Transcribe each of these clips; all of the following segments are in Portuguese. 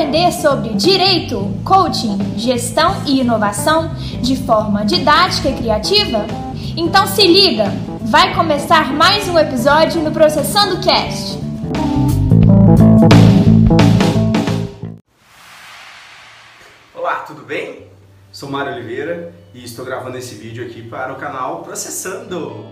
aprender sobre direito, coaching, gestão e inovação de forma didática e criativa? Então se liga, vai começar mais um episódio no Processando Cast. Olá, tudo bem? Sou Mário Oliveira e estou gravando esse vídeo aqui para o canal Processando.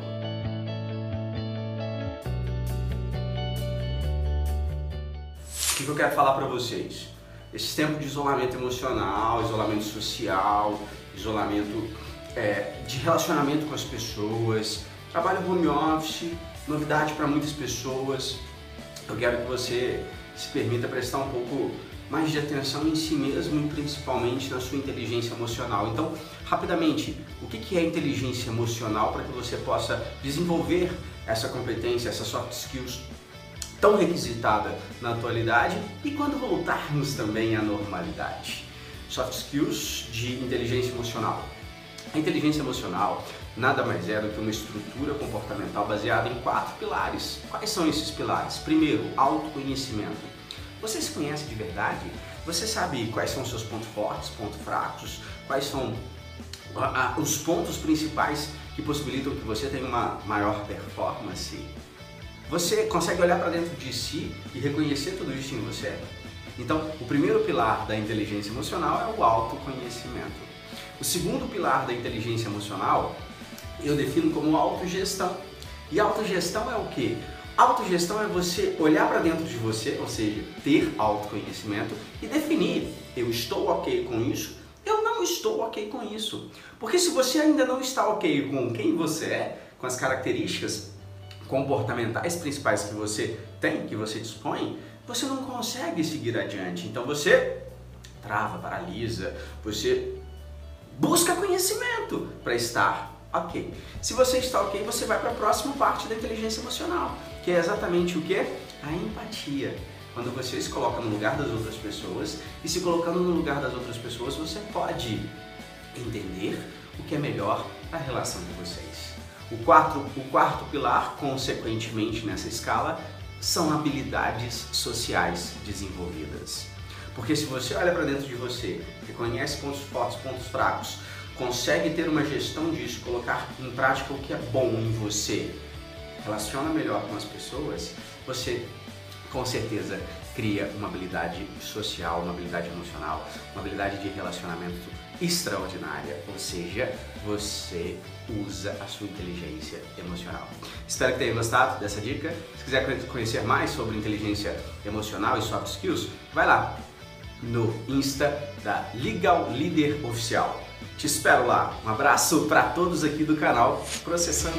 O que eu quero falar para vocês? Esse tempo de isolamento emocional, isolamento social, isolamento é, de relacionamento com as pessoas, trabalho home office, novidade para muitas pessoas. Eu quero que você se permita prestar um pouco mais de atenção em si mesmo e principalmente na sua inteligência emocional. Então, rapidamente, o que é inteligência emocional para que você possa desenvolver essa competência, essas soft skills tão requisitada na atualidade e quando voltarmos também à normalidade? Soft skills de inteligência emocional. A inteligência emocional nada mais é do que uma estrutura comportamental baseada em quatro pilares. Quais são esses pilares? Primeiro, autoconhecimento. Você se conhece de verdade? Você sabe quais são os seus pontos fortes, pontos fracos? Quais são os pontos principais que possibilitam que você tenha uma maior performance? Você consegue olhar para dentro de si e reconhecer tudo isso em você? Então, o primeiro pilar da inteligência emocional é o autoconhecimento. O segundo pilar da inteligência emocional eu defino como autogestão. E autogestão é o que? Autogestão é você olhar para dentro de você, ou seja, ter autoconhecimento e definir: eu estou ok com isso, eu não estou ok com isso. Porque se você ainda não está ok com quem você é, com as características comportamentais principais que você tem, que você dispõe, você não consegue seguir adiante. Então você trava, paralisa, você busca conhecimento para estar ok. Se você está ok, você vai para a próxima parte da inteligência emocional, que é exatamente o que? A empatia. Quando você se coloca no lugar das outras pessoas e se colocando no lugar das outras pessoas, você pode entender o que é melhor para a relação de vocês. O quarto, o quarto pilar, consequentemente nessa escala, são habilidades sociais desenvolvidas. Porque se você olha para dentro de você, reconhece pontos fortes, pontos fracos, consegue ter uma gestão disso, colocar em prática o que é bom em você, relaciona melhor com as pessoas, você com certeza cria uma habilidade social, uma habilidade emocional, uma habilidade de relacionamento extraordinária, ou seja, você usa a sua inteligência emocional. Espero que tenha gostado dessa dica. Se quiser conhecer mais sobre inteligência emocional e soft skills, vai lá no Insta da Legal Leader Oficial. Te espero lá. Um abraço para todos aqui do canal Processando.